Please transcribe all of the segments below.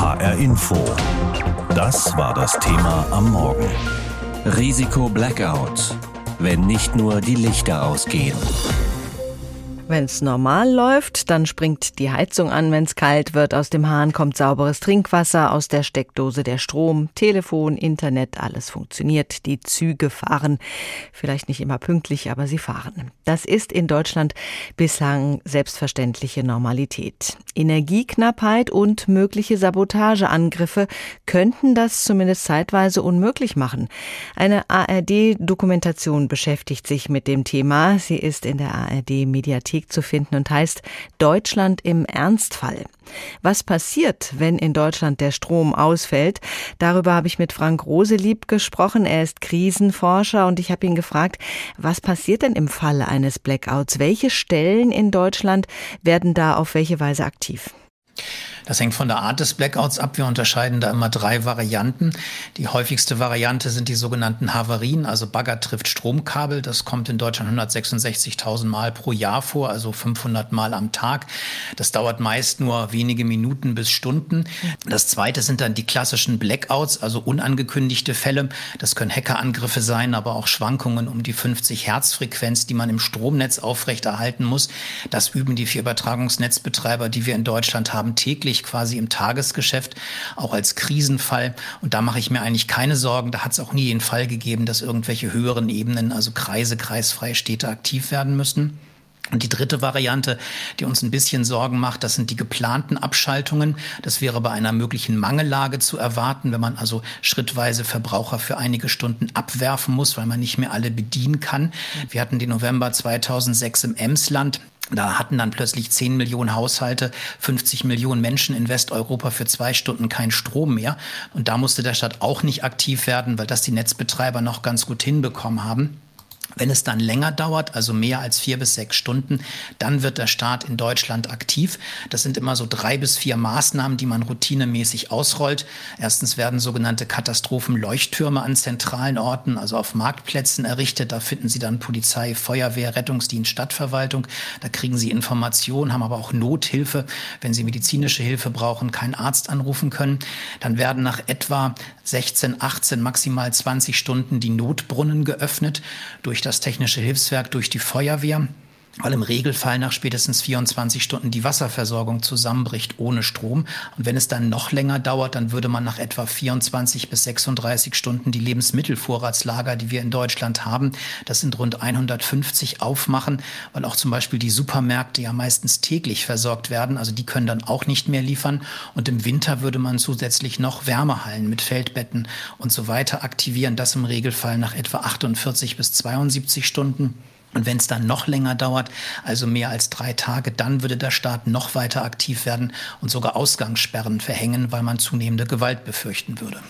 HR Info. Das war das Thema am Morgen. Risiko Blackout. Wenn nicht nur die Lichter ausgehen. Wenn es normal läuft, dann springt die Heizung an, wenn es kalt wird. Aus dem Hahn kommt sauberes Trinkwasser, aus der Steckdose der Strom, Telefon, Internet, alles funktioniert. Die Züge fahren. Vielleicht nicht immer pünktlich, aber sie fahren. Das ist in Deutschland bislang selbstverständliche Normalität. Energieknappheit und mögliche Sabotageangriffe könnten das zumindest zeitweise unmöglich machen. Eine ARD-Dokumentation beschäftigt sich mit dem Thema. Sie ist in der ARD-Mediathek Mediathek zu finden und heißt Deutschland im Ernstfall. Was passiert, wenn in Deutschland der Strom ausfällt? Darüber habe ich mit Frank Roselieb gesprochen. Er ist Krisenforscher und ich habe ihn gefragt, was passiert denn im Falle eines Blackouts? Welche Stellen in Deutschland werden da auf welche Weise aktiv? Das hängt von der Art des Blackouts ab. Wir unterscheiden da immer drei Varianten. Die häufigste Variante sind die sogenannten Havarien, also Bagger trifft Stromkabel. Das kommt in Deutschland 166.000 Mal pro Jahr vor, also 500 Mal am Tag. Das dauert meist nur wenige Minuten bis Stunden. Das zweite sind dann die klassischen Blackouts, also unangekündigte Fälle. Das können Hackerangriffe sein, aber auch Schwankungen um die 50 Hertz Frequenz, die man im Stromnetz aufrechterhalten muss. Das üben die vier Übertragungsnetzbetreiber, die wir in Deutschland haben, täglich täglich quasi im Tagesgeschäft, auch als Krisenfall. Und da mache ich mir eigentlich keine Sorgen. Da hat es auch nie den Fall gegeben, dass irgendwelche höheren Ebenen, also Kreise, kreisfreie Städte aktiv werden müssten. Und die dritte Variante, die uns ein bisschen Sorgen macht, das sind die geplanten Abschaltungen. Das wäre bei einer möglichen Mangellage zu erwarten, wenn man also schrittweise Verbraucher für einige Stunden abwerfen muss, weil man nicht mehr alle bedienen kann. Wir hatten den November 2006 im Emsland. Da hatten dann plötzlich 10 Millionen Haushalte, 50 Millionen Menschen in Westeuropa für zwei Stunden keinen Strom mehr. Und da musste der Staat auch nicht aktiv werden, weil das die Netzbetreiber noch ganz gut hinbekommen haben. Wenn es dann länger dauert, also mehr als vier bis sechs Stunden, dann wird der Staat in Deutschland aktiv. Das sind immer so drei bis vier Maßnahmen, die man routinemäßig ausrollt. Erstens werden sogenannte Katastrophenleuchttürme an zentralen Orten, also auf Marktplätzen errichtet. Da finden Sie dann Polizei, Feuerwehr, Rettungsdienst, Stadtverwaltung. Da kriegen Sie Informationen, haben aber auch Nothilfe, wenn Sie medizinische Hilfe brauchen, keinen Arzt anrufen können. Dann werden nach etwa 16, 18, maximal 20 Stunden die Notbrunnen geöffnet durch durch das Technische Hilfswerk, durch die Feuerwehr weil im Regelfall nach spätestens 24 Stunden die Wasserversorgung zusammenbricht ohne Strom. Und wenn es dann noch länger dauert, dann würde man nach etwa 24 bis 36 Stunden die Lebensmittelvorratslager, die wir in Deutschland haben, das sind rund 150 aufmachen, weil auch zum Beispiel die Supermärkte ja meistens täglich versorgt werden. Also die können dann auch nicht mehr liefern. Und im Winter würde man zusätzlich noch Wärmehallen mit Feldbetten und so weiter aktivieren. Das im Regelfall nach etwa 48 bis 72 Stunden. Und wenn es dann noch länger dauert, also mehr als drei Tage, dann würde der Staat noch weiter aktiv werden und sogar Ausgangssperren verhängen, weil man zunehmende Gewalt befürchten würde.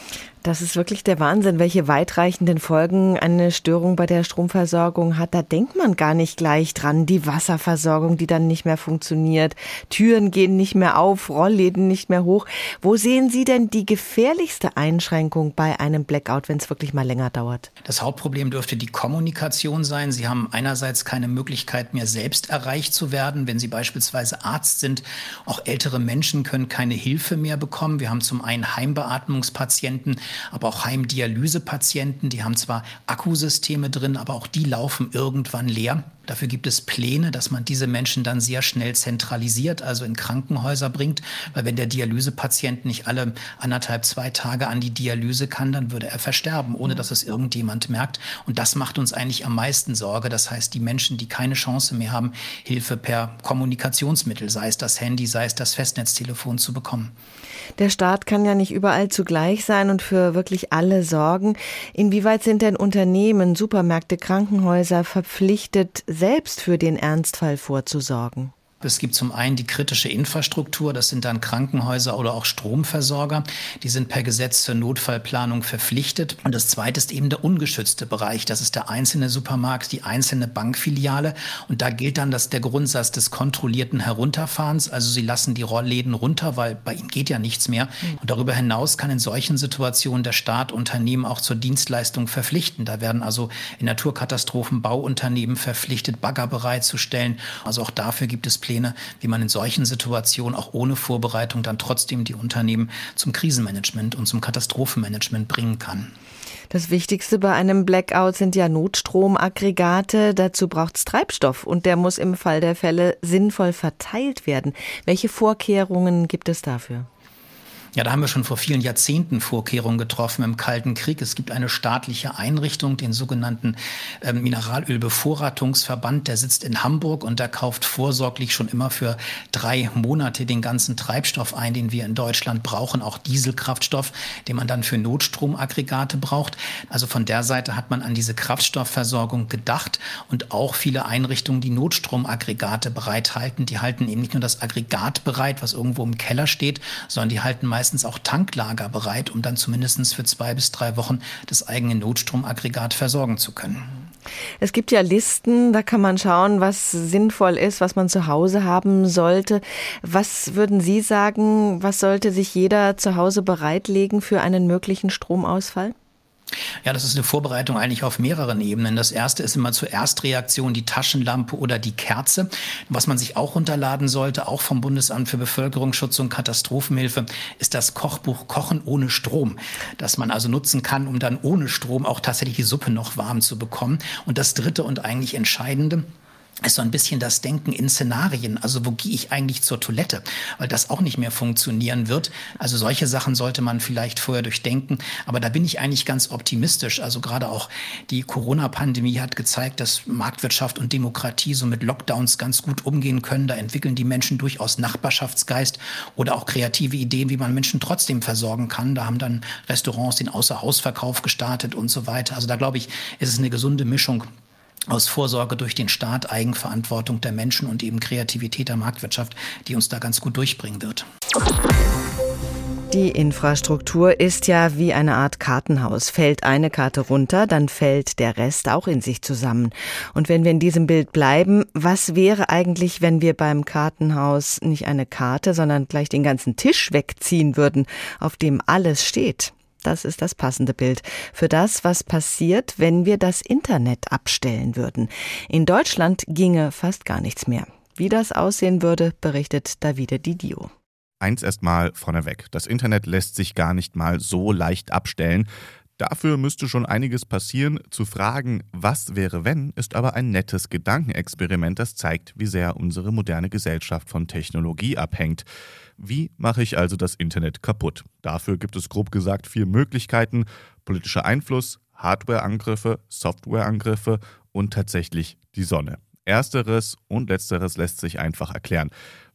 Das ist wirklich der Wahnsinn, welche weitreichenden Folgen eine Störung bei der Stromversorgung hat. Da denkt man gar nicht gleich dran. Die Wasserversorgung, die dann nicht mehr funktioniert, Türen gehen nicht mehr auf, Rollläden nicht mehr hoch. Wo sehen Sie denn die gefährlichste Einschränkung bei einem Blackout, wenn es wirklich mal länger dauert? Das Hauptproblem dürfte die Kommunikation sein. Sie haben einerseits keine Möglichkeit mehr selbst erreicht zu werden, wenn Sie beispielsweise Arzt sind. Auch ältere Menschen können keine Hilfe mehr bekommen. Wir haben zum einen Heimbeatmungspatienten, aber auch Heimdialysepatienten, die haben zwar Akkusysteme drin, aber auch die laufen irgendwann leer. Dafür gibt es Pläne, dass man diese Menschen dann sehr schnell zentralisiert, also in Krankenhäuser bringt. Weil wenn der Dialysepatient nicht alle anderthalb, zwei Tage an die Dialyse kann, dann würde er versterben, ohne dass es irgendjemand merkt. Und das macht uns eigentlich am meisten Sorge. Das heißt, die Menschen, die keine Chance mehr haben, Hilfe per Kommunikationsmittel, sei es das Handy, sei es das Festnetztelefon zu bekommen. Der Staat kann ja nicht überall zugleich sein und für wirklich alle sorgen. Inwieweit sind denn Unternehmen, Supermärkte, Krankenhäuser verpflichtet, selbst für den Ernstfall vorzusorgen? Es gibt zum einen die kritische Infrastruktur, das sind dann Krankenhäuser oder auch Stromversorger. Die sind per Gesetz zur Notfallplanung verpflichtet. Und das zweite ist eben der ungeschützte Bereich. Das ist der einzelne Supermarkt, die einzelne Bankfiliale. Und da gilt dann das, der Grundsatz des kontrollierten Herunterfahrens. Also sie lassen die Rollläden runter, weil bei ihnen geht ja nichts mehr. Und darüber hinaus kann in solchen Situationen der Staat Unternehmen auch zur Dienstleistung verpflichten. Da werden also in Naturkatastrophen Bauunternehmen verpflichtet, Bagger bereitzustellen. Also auch dafür gibt es Pläne Notfallpläne, wie man in solchen Situationen auch ohne Vorbereitung dann trotzdem die Unternehmen zum Krisenmanagement und zum Katastrophenmanagement bringen kann. Das Wichtigste bei einem Blackout sind ja Notstromaggregate. Dazu braucht es Treibstoff und der muss im Fall der Fälle sinnvoll verteilt werden. Welche Vorkehrungen gibt es dafür? Ja, da haben wir schon vor vielen Jahrzehnten Vorkehrungen getroffen im Kalten Krieg. Es gibt eine staatliche Einrichtung, den sogenannten äh, Mineralölbevorratungsverband, der sitzt in Hamburg und der kauft vorsorglich schon immer für drei Monate den ganzen Treibstoff ein, den wir in Deutschland brauchen, auch Dieselkraftstoff, den man dann für Notstromaggregate braucht. Also von der Seite hat man an diese Kraftstoffversorgung gedacht und auch viele Einrichtungen, die Notstromaggregate bereithalten, die halten eben nicht nur das Aggregat bereit, was irgendwo im Keller steht, sondern die halten meist meistens auch Tanklager bereit, um dann zumindest für zwei bis drei Wochen das eigene Notstromaggregat versorgen zu können. Es gibt ja Listen, da kann man schauen, was sinnvoll ist, was man zu Hause haben sollte. Was würden Sie sagen, was sollte sich jeder zu Hause bereitlegen für einen möglichen Stromausfall? Ja, das ist eine Vorbereitung eigentlich auf mehreren Ebenen. Das erste ist immer zur Erstreaktion die Taschenlampe oder die Kerze. Was man sich auch runterladen sollte, auch vom Bundesamt für Bevölkerungsschutz und Katastrophenhilfe, ist das Kochbuch Kochen ohne Strom, das man also nutzen kann, um dann ohne Strom auch tatsächlich die Suppe noch warm zu bekommen. Und das dritte und eigentlich entscheidende, ist so ein bisschen das Denken in Szenarien. Also wo gehe ich eigentlich zur Toilette? Weil das auch nicht mehr funktionieren wird. Also solche Sachen sollte man vielleicht vorher durchdenken. Aber da bin ich eigentlich ganz optimistisch. Also gerade auch die Corona-Pandemie hat gezeigt, dass Marktwirtschaft und Demokratie so mit Lockdowns ganz gut umgehen können. Da entwickeln die Menschen durchaus Nachbarschaftsgeist oder auch kreative Ideen, wie man Menschen trotzdem versorgen kann. Da haben dann Restaurants den Außerhausverkauf gestartet und so weiter. Also da glaube ich, ist es eine gesunde Mischung aus Vorsorge durch den Staat, Eigenverantwortung der Menschen und eben Kreativität der Marktwirtschaft, die uns da ganz gut durchbringen wird. Die Infrastruktur ist ja wie eine Art Kartenhaus. Fällt eine Karte runter, dann fällt der Rest auch in sich zusammen. Und wenn wir in diesem Bild bleiben, was wäre eigentlich, wenn wir beim Kartenhaus nicht eine Karte, sondern gleich den ganzen Tisch wegziehen würden, auf dem alles steht? Das ist das passende Bild für das, was passiert, wenn wir das Internet abstellen würden. In Deutschland ginge fast gar nichts mehr. Wie das aussehen würde, berichtet Davide Didio. Eins erstmal vorneweg. Das Internet lässt sich gar nicht mal so leicht abstellen. Dafür müsste schon einiges passieren. Zu fragen, was wäre wenn, ist aber ein nettes Gedankenexperiment, das zeigt, wie sehr unsere moderne Gesellschaft von Technologie abhängt. Wie mache ich also das Internet kaputt? Dafür gibt es grob gesagt vier Möglichkeiten. Politischer Einfluss, Hardwareangriffe, Softwareangriffe und tatsächlich die Sonne. Ersteres und letzteres lässt sich einfach erklären.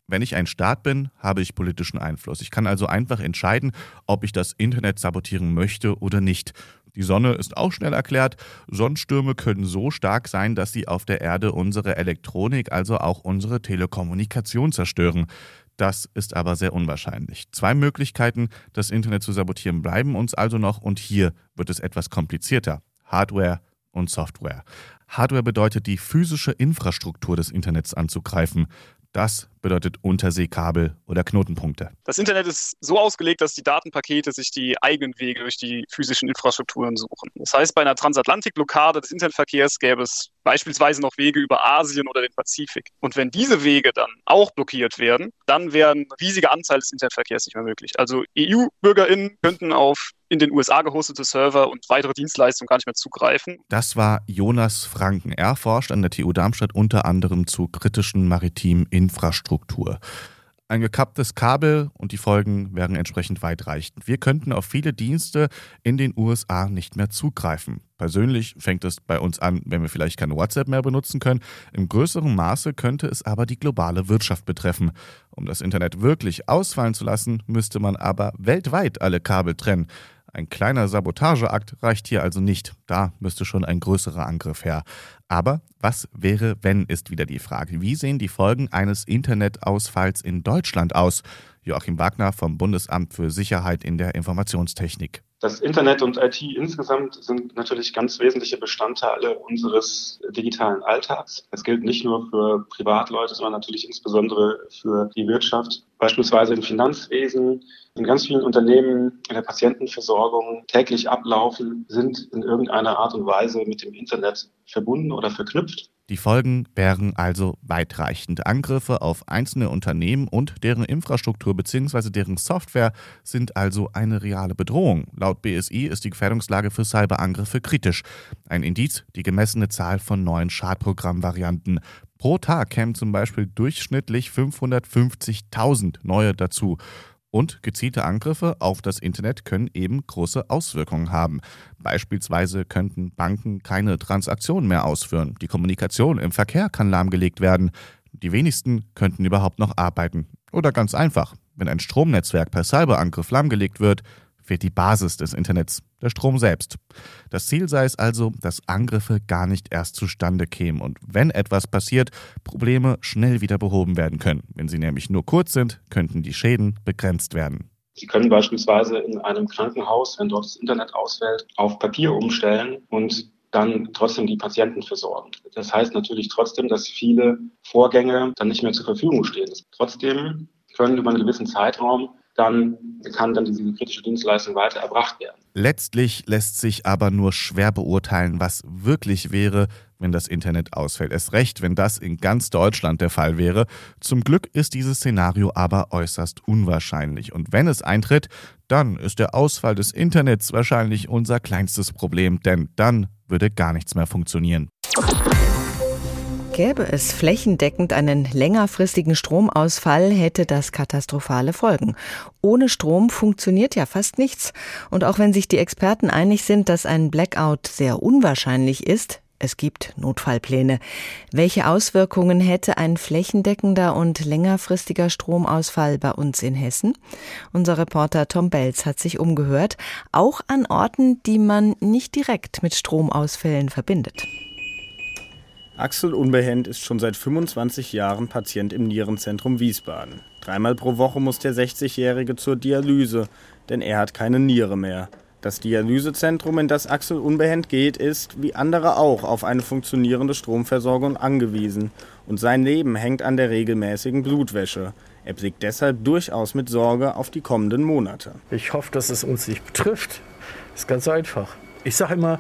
Wenn ich ein Staat bin, habe ich politischen Einfluss. Ich kann also einfach entscheiden, ob ich das Internet sabotieren möchte oder nicht. Die Sonne ist auch schnell erklärt. Sonnenstürme können so stark sein, dass sie auf der Erde unsere Elektronik, also auch unsere Telekommunikation zerstören. Das ist aber sehr unwahrscheinlich. Zwei Möglichkeiten, das Internet zu sabotieren, bleiben uns also noch und hier wird es etwas komplizierter. Hardware und Software. Hardware bedeutet, die physische Infrastruktur des Internets anzugreifen. Das bedeutet Unterseekabel oder Knotenpunkte. Das Internet ist so ausgelegt, dass die Datenpakete sich die eigenen Wege durch die physischen Infrastrukturen suchen. Das heißt, bei einer Transatlantikblockade des Internetverkehrs gäbe es beispielsweise noch Wege über Asien oder den Pazifik. Und wenn diese Wege dann auch blockiert werden, dann wären riesige Anzahl des Internetverkehrs nicht mehr möglich. Also EU-BürgerInnen könnten auf in den USA gehostete Server und weitere Dienstleistungen gar nicht mehr zugreifen. Das war Jonas Franken. Er forscht an der TU Darmstadt unter anderem zu kritischen maritimen. Infrastruktur. Ein gekapptes Kabel und die Folgen wären entsprechend weitreichend. Wir könnten auf viele Dienste in den USA nicht mehr zugreifen. Persönlich fängt es bei uns an, wenn wir vielleicht kein WhatsApp mehr benutzen können. Im größeren Maße könnte es aber die globale Wirtschaft betreffen. Um das Internet wirklich ausfallen zu lassen, müsste man aber weltweit alle Kabel trennen. Ein kleiner Sabotageakt reicht hier also nicht. Da müsste schon ein größerer Angriff her. Aber was wäre, wenn, ist wieder die Frage. Wie sehen die Folgen eines Internetausfalls in Deutschland aus? Joachim Wagner vom Bundesamt für Sicherheit in der Informationstechnik. Das Internet und IT insgesamt sind natürlich ganz wesentliche Bestandteile unseres digitalen Alltags. Es gilt nicht nur für Privatleute, sondern natürlich insbesondere für die Wirtschaft. Beispielsweise im Finanzwesen, in ganz vielen Unternehmen, in der Patientenversorgung täglich ablaufen, sind in irgendeiner Art und Weise mit dem Internet verbunden oder verknüpft. Die Folgen wären also weitreichend. Angriffe auf einzelne Unternehmen und deren Infrastruktur bzw. deren Software sind also eine reale Bedrohung. Laut BSI ist die Gefährdungslage für Cyberangriffe kritisch. Ein Indiz die gemessene Zahl von neuen Schadprogrammvarianten. Pro Tag kämen zum Beispiel durchschnittlich 550.000 neue dazu. Und gezielte Angriffe auf das Internet können eben große Auswirkungen haben. Beispielsweise könnten Banken keine Transaktionen mehr ausführen. Die Kommunikation im Verkehr kann lahmgelegt werden. Die wenigsten könnten überhaupt noch arbeiten. Oder ganz einfach, wenn ein Stromnetzwerk per Cyberangriff lahmgelegt wird, fehlt die Basis des Internets, der Strom selbst. Das Ziel sei es also, dass Angriffe gar nicht erst zustande kämen und wenn etwas passiert, Probleme schnell wieder behoben werden können. Wenn sie nämlich nur kurz sind, könnten die Schäden begrenzt werden. Sie können beispielsweise in einem Krankenhaus, wenn dort das Internet ausfällt, auf Papier umstellen und dann trotzdem die Patienten versorgen. Das heißt natürlich trotzdem, dass viele Vorgänge dann nicht mehr zur Verfügung stehen. Trotzdem können über einen gewissen Zeitraum dann kann dann diese kritische Dienstleistung weiter erbracht werden. Letztlich lässt sich aber nur schwer beurteilen, was wirklich wäre, wenn das Internet ausfällt. Es recht, wenn das in ganz Deutschland der Fall wäre. Zum Glück ist dieses Szenario aber äußerst unwahrscheinlich. Und wenn es eintritt, dann ist der Ausfall des Internets wahrscheinlich unser kleinstes Problem, denn dann würde gar nichts mehr funktionieren. Gäbe es flächendeckend einen längerfristigen Stromausfall, hätte das katastrophale Folgen. Ohne Strom funktioniert ja fast nichts. Und auch wenn sich die Experten einig sind, dass ein Blackout sehr unwahrscheinlich ist, es gibt Notfallpläne. Welche Auswirkungen hätte ein flächendeckender und längerfristiger Stromausfall bei uns in Hessen? Unser Reporter Tom Belz hat sich umgehört, auch an Orten, die man nicht direkt mit Stromausfällen verbindet. Axel Unbehend ist schon seit 25 Jahren Patient im Nierenzentrum Wiesbaden. Dreimal pro Woche muss der 60-Jährige zur Dialyse, denn er hat keine Niere mehr. Das Dialysezentrum, in das Axel Unbehend geht, ist, wie andere auch, auf eine funktionierende Stromversorgung angewiesen. Und sein Leben hängt an der regelmäßigen Blutwäsche. Er blickt deshalb durchaus mit Sorge auf die kommenden Monate. Ich hoffe, dass es uns nicht betrifft. Ist ganz einfach. Ich sage immer,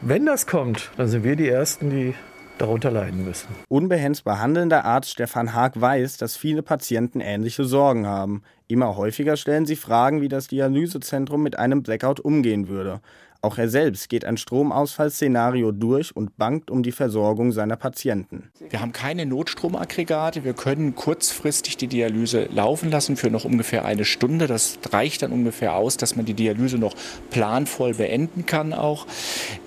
wenn das kommt, dann sind wir die Ersten, die darunter leiden müssen. Unbehens behandelnder Arzt Stefan Haag weiß, dass viele Patienten ähnliche Sorgen haben. Immer häufiger stellen sie Fragen, wie das Dialysezentrum mit einem Blackout umgehen würde. Auch er selbst geht ein Stromausfallszenario durch und bangt um die Versorgung seiner Patienten. Wir haben keine Notstromaggregate. Wir können kurzfristig die Dialyse laufen lassen für noch ungefähr eine Stunde. Das reicht dann ungefähr aus, dass man die Dialyse noch planvoll beenden kann auch.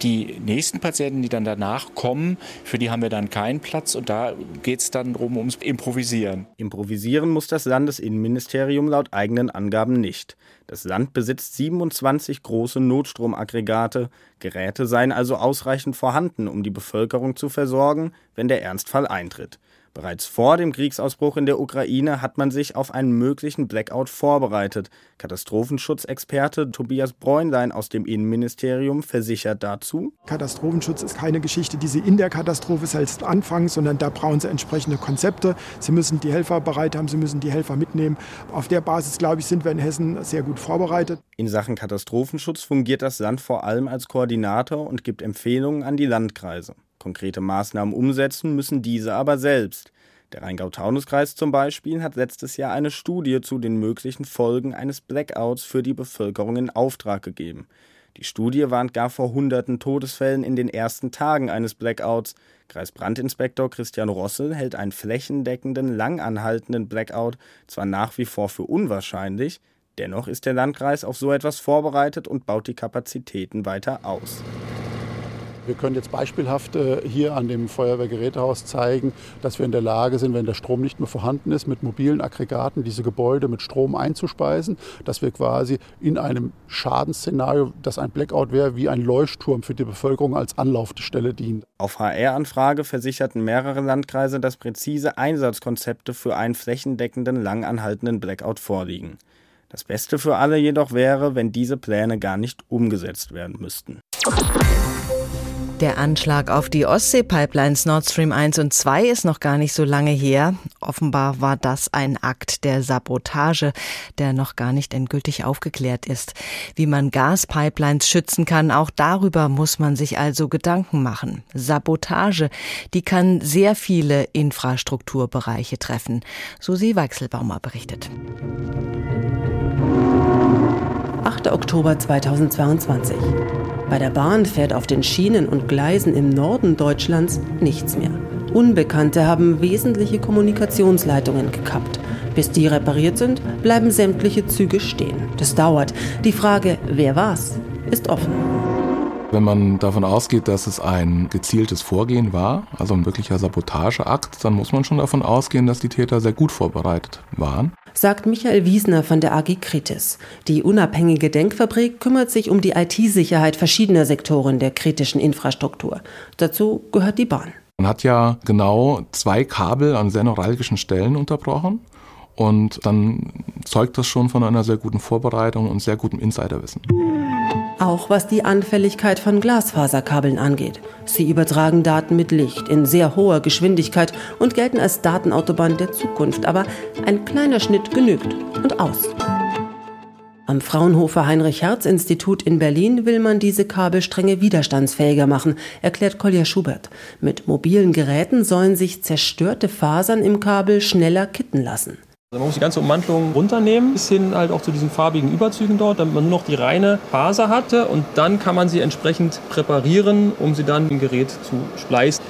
Die nächsten Patienten, die dann danach kommen, für die haben wir dann keinen Platz und da geht es dann darum ums Improvisieren. Improvisieren muss das Landesinnenministerium laut eigenen Angaben nicht. Das Land besitzt 27 große Notstromaggregate. Geräte seien also ausreichend vorhanden, um die Bevölkerung zu versorgen, wenn der Ernstfall eintritt. Bereits vor dem Kriegsausbruch in der Ukraine hat man sich auf einen möglichen Blackout vorbereitet. Katastrophenschutzexperte Tobias Bräunlein aus dem Innenministerium versichert dazu: Katastrophenschutz ist keine Geschichte, die Sie in der Katastrophe selbst anfangen, sondern da brauchen Sie entsprechende Konzepte. Sie müssen die Helfer bereit haben, Sie müssen die Helfer mitnehmen. Auf der Basis, glaube ich, sind wir in Hessen sehr gut vorbereitet. In Sachen Katastrophenschutz fungiert das Land vor allem als Koordinator und gibt Empfehlungen an die Landkreise. Konkrete Maßnahmen umsetzen müssen diese aber selbst. Der Rheingau-Taunus-Kreis zum Beispiel hat letztes Jahr eine Studie zu den möglichen Folgen eines Blackouts für die Bevölkerung in Auftrag gegeben. Die Studie warnt gar vor hunderten Todesfällen in den ersten Tagen eines Blackouts. Kreisbrandinspektor Christian Rossel hält einen flächendeckenden, langanhaltenden Blackout zwar nach wie vor für unwahrscheinlich, dennoch ist der Landkreis auf so etwas vorbereitet und baut die Kapazitäten weiter aus. Wir können jetzt beispielhaft äh, hier an dem Feuerwehrgerätehaus zeigen, dass wir in der Lage sind, wenn der Strom nicht mehr vorhanden ist, mit mobilen Aggregaten diese Gebäude mit Strom einzuspeisen, dass wir quasi in einem Schadensszenario, das ein Blackout wäre, wie ein Leuchtturm für die Bevölkerung als Anlaufstelle dient. Auf HR-Anfrage versicherten mehrere Landkreise, dass präzise Einsatzkonzepte für einen flächendeckenden, langanhaltenden Blackout vorliegen. Das Beste für alle jedoch wäre, wenn diese Pläne gar nicht umgesetzt werden müssten. Der Anschlag auf die Ostsee-Pipelines Nord Stream 1 und 2 ist noch gar nicht so lange her. Offenbar war das ein Akt der Sabotage, der noch gar nicht endgültig aufgeklärt ist. Wie man Gaspipelines schützen kann, auch darüber muss man sich also Gedanken machen. Sabotage, die kann sehr viele Infrastrukturbereiche treffen. Susi Weichselbaumer berichtet. 8. Oktober 2022. Bei der Bahn fährt auf den Schienen und Gleisen im Norden Deutschlands nichts mehr. Unbekannte haben wesentliche Kommunikationsleitungen gekappt. Bis die repariert sind, bleiben sämtliche Züge stehen. Das dauert. Die Frage, wer war's, ist offen. Wenn man davon ausgeht, dass es ein gezieltes Vorgehen war, also ein wirklicher Sabotageakt, dann muss man schon davon ausgehen, dass die Täter sehr gut vorbereitet waren sagt Michael Wiesner von der AG Kritis. Die unabhängige Denkfabrik kümmert sich um die IT-Sicherheit verschiedener Sektoren der kritischen Infrastruktur. Dazu gehört die Bahn. Man hat ja genau zwei Kabel an sehr neuralgischen Stellen unterbrochen. Und dann zeugt das schon von einer sehr guten Vorbereitung und sehr gutem Insiderwissen. Auch was die Anfälligkeit von Glasfaserkabeln angeht. Sie übertragen Daten mit Licht in sehr hoher Geschwindigkeit und gelten als Datenautobahn der Zukunft. Aber ein kleiner Schnitt genügt und aus. Am Fraunhofer Heinrich-Herz-Institut in Berlin will man diese Kabelstränge widerstandsfähiger machen, erklärt Kolja Schubert. Mit mobilen Geräten sollen sich zerstörte Fasern im Kabel schneller kitten lassen. Also man muss die ganze Ummantelung runternehmen, bis hin halt auch zu diesen farbigen Überzügen dort, damit man nur noch die reine Faser hatte und dann kann man sie entsprechend präparieren, um sie dann im Gerät zu spleißen.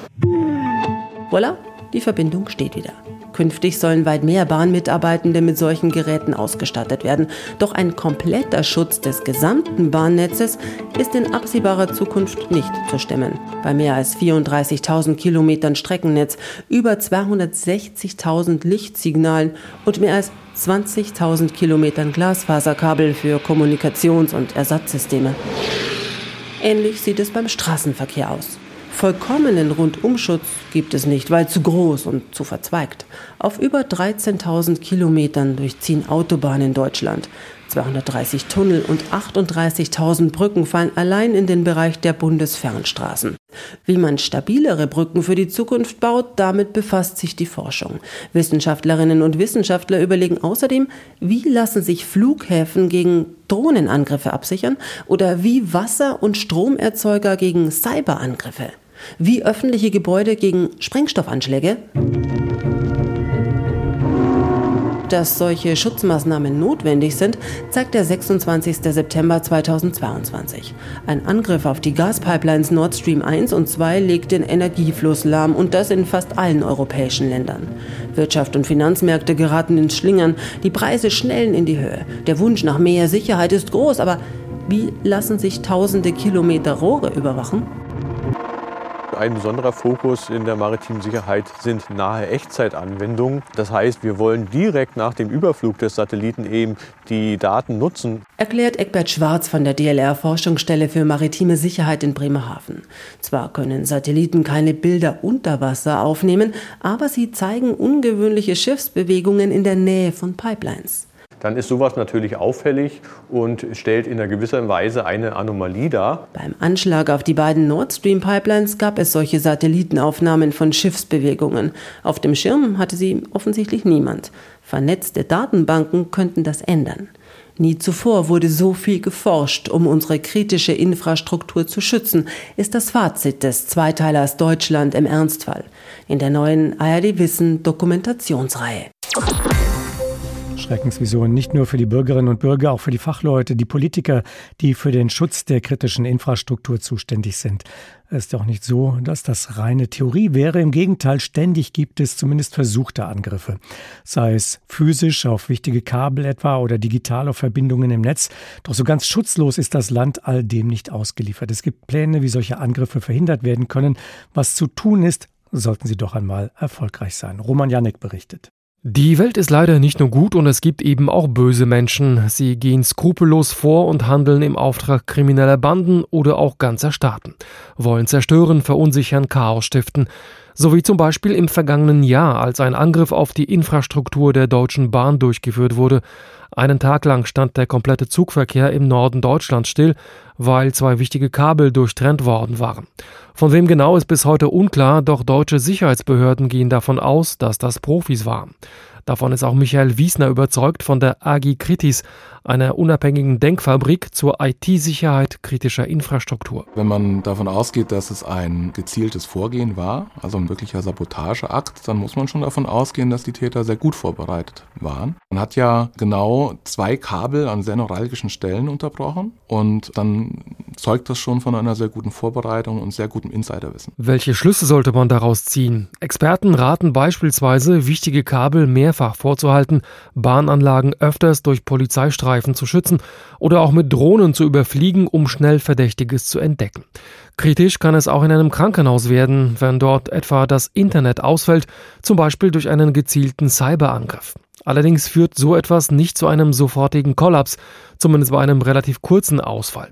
Voilà, die Verbindung steht wieder. Künftig sollen weit mehr Bahnmitarbeitende mit solchen Geräten ausgestattet werden. Doch ein kompletter Schutz des gesamten Bahnnetzes ist in absehbarer Zukunft nicht zu stemmen. Bei mehr als 34.000 Kilometern Streckennetz, über 260.000 Lichtsignalen und mehr als 20.000 Kilometern Glasfaserkabel für Kommunikations- und Ersatzsysteme. Ähnlich sieht es beim Straßenverkehr aus. Vollkommenen Rundumschutz gibt es nicht, weil zu groß und zu verzweigt. Auf über 13.000 Kilometern durchziehen Autobahnen Deutschland. 230 Tunnel und 38.000 Brücken fallen allein in den Bereich der Bundesfernstraßen. Wie man stabilere Brücken für die Zukunft baut, damit befasst sich die Forschung. Wissenschaftlerinnen und Wissenschaftler überlegen außerdem, wie lassen sich Flughäfen gegen Drohnenangriffe absichern oder wie Wasser- und Stromerzeuger gegen Cyberangriffe. Wie öffentliche Gebäude gegen Sprengstoffanschläge? Dass solche Schutzmaßnahmen notwendig sind, zeigt der 26. September 2022. Ein Angriff auf die Gaspipelines Nord Stream 1 und 2 legt den Energiefluss lahm und das in fast allen europäischen Ländern. Wirtschaft und Finanzmärkte geraten ins Schlingern, die Preise schnellen in die Höhe. Der Wunsch nach mehr Sicherheit ist groß, aber wie lassen sich tausende Kilometer Rohre überwachen? Ein besonderer Fokus in der maritimen Sicherheit sind nahe Echtzeitanwendungen. Das heißt, wir wollen direkt nach dem Überflug des Satelliten eben die Daten nutzen. Erklärt Eckbert Schwarz von der DLR Forschungsstelle für maritime Sicherheit in Bremerhaven. Zwar können Satelliten keine Bilder unter Wasser aufnehmen, aber sie zeigen ungewöhnliche Schiffsbewegungen in der Nähe von Pipelines dann ist sowas natürlich auffällig und stellt in einer gewisser Weise eine Anomalie dar. Beim Anschlag auf die beiden Nord Stream Pipelines gab es solche Satellitenaufnahmen von Schiffsbewegungen. Auf dem Schirm hatte sie offensichtlich niemand. Vernetzte Datenbanken könnten das ändern. Nie zuvor wurde so viel geforscht, um unsere kritische Infrastruktur zu schützen, ist das Fazit des Zweiteilers Deutschland im Ernstfall in der neuen ARD Wissen Dokumentationsreihe. Schreckensvision nicht nur für die Bürgerinnen und Bürger, auch für die Fachleute, die Politiker, die für den Schutz der kritischen Infrastruktur zuständig sind. Es ist auch nicht so, dass das reine Theorie wäre. Im Gegenteil, ständig gibt es zumindest versuchte Angriffe. Sei es physisch auf wichtige Kabel etwa oder digital auf Verbindungen im Netz. Doch so ganz schutzlos ist das Land all dem nicht ausgeliefert. Es gibt Pläne, wie solche Angriffe verhindert werden können. Was zu tun ist, sollten sie doch einmal erfolgreich sein. Roman Janek berichtet. Die Welt ist leider nicht nur gut und es gibt eben auch böse Menschen. Sie gehen skrupellos vor und handeln im Auftrag krimineller Banden oder auch ganzer Staaten, wollen zerstören, verunsichern, Chaos stiften. So wie zum Beispiel im vergangenen Jahr, als ein Angriff auf die Infrastruktur der Deutschen Bahn durchgeführt wurde. Einen Tag lang stand der komplette Zugverkehr im Norden Deutschlands still, weil zwei wichtige Kabel durchtrennt worden waren. Von wem genau ist bis heute unklar, doch deutsche Sicherheitsbehörden gehen davon aus, dass das Profis waren. Davon ist auch Michael Wiesner überzeugt von der AGI Kritis, einer unabhängigen Denkfabrik zur IT-Sicherheit kritischer Infrastruktur. Wenn man davon ausgeht, dass es ein gezieltes Vorgehen war, also ein wirklicher Sabotageakt, dann muss man schon davon ausgehen, dass die Täter sehr gut vorbereitet waren. Man hat ja genau zwei Kabel an sehr neuralgischen Stellen unterbrochen und dann zeugt das schon von einer sehr guten Vorbereitung und sehr gutem Insiderwissen. Welche Schlüsse sollte man daraus ziehen? Experten raten beispielsweise, wichtige Kabel mehrfach vorzuhalten, Bahnanlagen öfters durch Polizeistreifen Streifen zu schützen oder auch mit Drohnen zu überfliegen, um schnell Verdächtiges zu entdecken. Kritisch kann es auch in einem Krankenhaus werden, wenn dort etwa das Internet ausfällt, zum Beispiel durch einen gezielten Cyberangriff. Allerdings führt so etwas nicht zu einem sofortigen Kollaps, zumindest bei einem relativ kurzen Ausfall.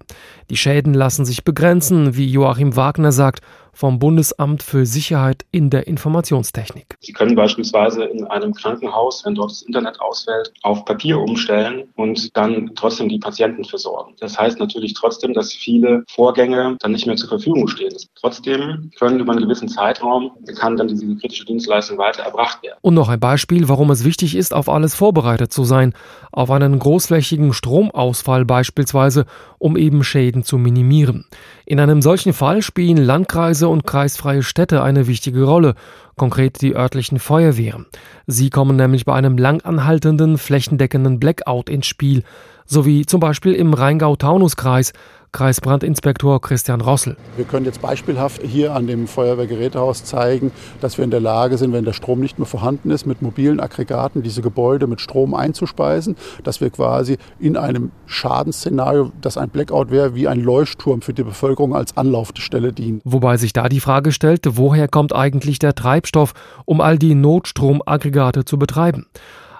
Die Schäden lassen sich begrenzen, wie Joachim Wagner sagt, vom Bundesamt für Sicherheit in der Informationstechnik. Sie können beispielsweise in einem Krankenhaus, wenn dort das Internet ausfällt, auf Papier umstellen und dann trotzdem die Patienten versorgen. Das heißt natürlich trotzdem, dass viele Vorgänge dann nicht mehr zur Verfügung stehen. Trotzdem können über einen gewissen Zeitraum kann dann diese kritische Dienstleistung weiter erbracht werden. Und noch ein Beispiel, warum es wichtig ist, auf alles vorbereitet zu sein. Auf einen großflächigen Stromausfall beispielsweise, um eben Schäden zu minimieren. In einem solchen Fall spielen Landkreise und kreisfreie Städte eine wichtige Rolle, konkret die örtlichen Feuerwehren. Sie kommen nämlich bei einem langanhaltenden, flächendeckenden Blackout ins Spiel, sowie zum Beispiel im Rheingau-Taunus-Kreis, Kreisbrandinspektor Christian Rossel. Wir können jetzt beispielhaft hier an dem Feuerwehrgerätehaus zeigen, dass wir in der Lage sind, wenn der Strom nicht mehr vorhanden ist, mit mobilen Aggregaten diese Gebäude mit Strom einzuspeisen, dass wir quasi in einem Schadensszenario, das ein Blackout wäre, wie ein Leuchtturm für die Bevölkerung als Anlaufstelle dienen. Wobei sich da die Frage stellt, woher kommt eigentlich der Treibstoff, um all die Notstromaggregate zu betreiben?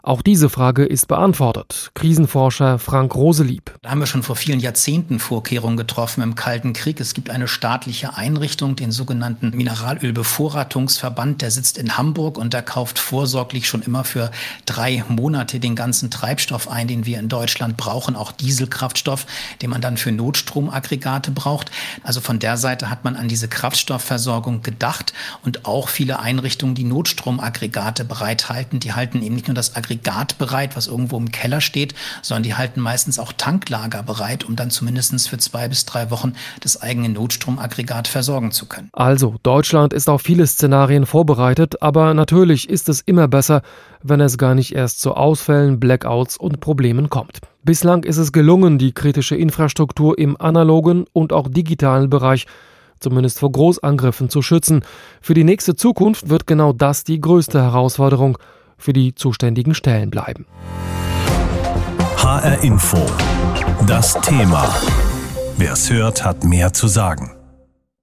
Auch diese Frage ist beantwortet. Krisenforscher Frank Roselieb. Da haben wir schon vor vielen Jahrzehnten Vorkehrungen getroffen im Kalten Krieg. Es gibt eine staatliche Einrichtung, den sogenannten Mineralölbevorratungsverband. Der sitzt in Hamburg und der kauft vorsorglich schon immer für drei Monate den ganzen Treibstoff ein, den wir in Deutschland brauchen, auch Dieselkraftstoff, den man dann für Notstromaggregate braucht. Also von der Seite hat man an diese Kraftstoffversorgung gedacht und auch viele Einrichtungen, die Notstromaggregate bereithalten, die halten eben nicht nur das Aggregat Aggregat bereit, was irgendwo im Keller steht, sondern die halten meistens auch Tanklager bereit, um dann zumindest für zwei bis drei Wochen das eigene Notstromaggregat versorgen zu können. Also, Deutschland ist auf viele Szenarien vorbereitet, aber natürlich ist es immer besser, wenn es gar nicht erst zu Ausfällen, Blackouts und Problemen kommt. Bislang ist es gelungen, die kritische Infrastruktur im analogen und auch digitalen Bereich zumindest vor Großangriffen zu schützen. Für die nächste Zukunft wird genau das die größte Herausforderung für die zuständigen Stellen bleiben. HR Info. Das Thema. Wer es hört, hat mehr zu sagen.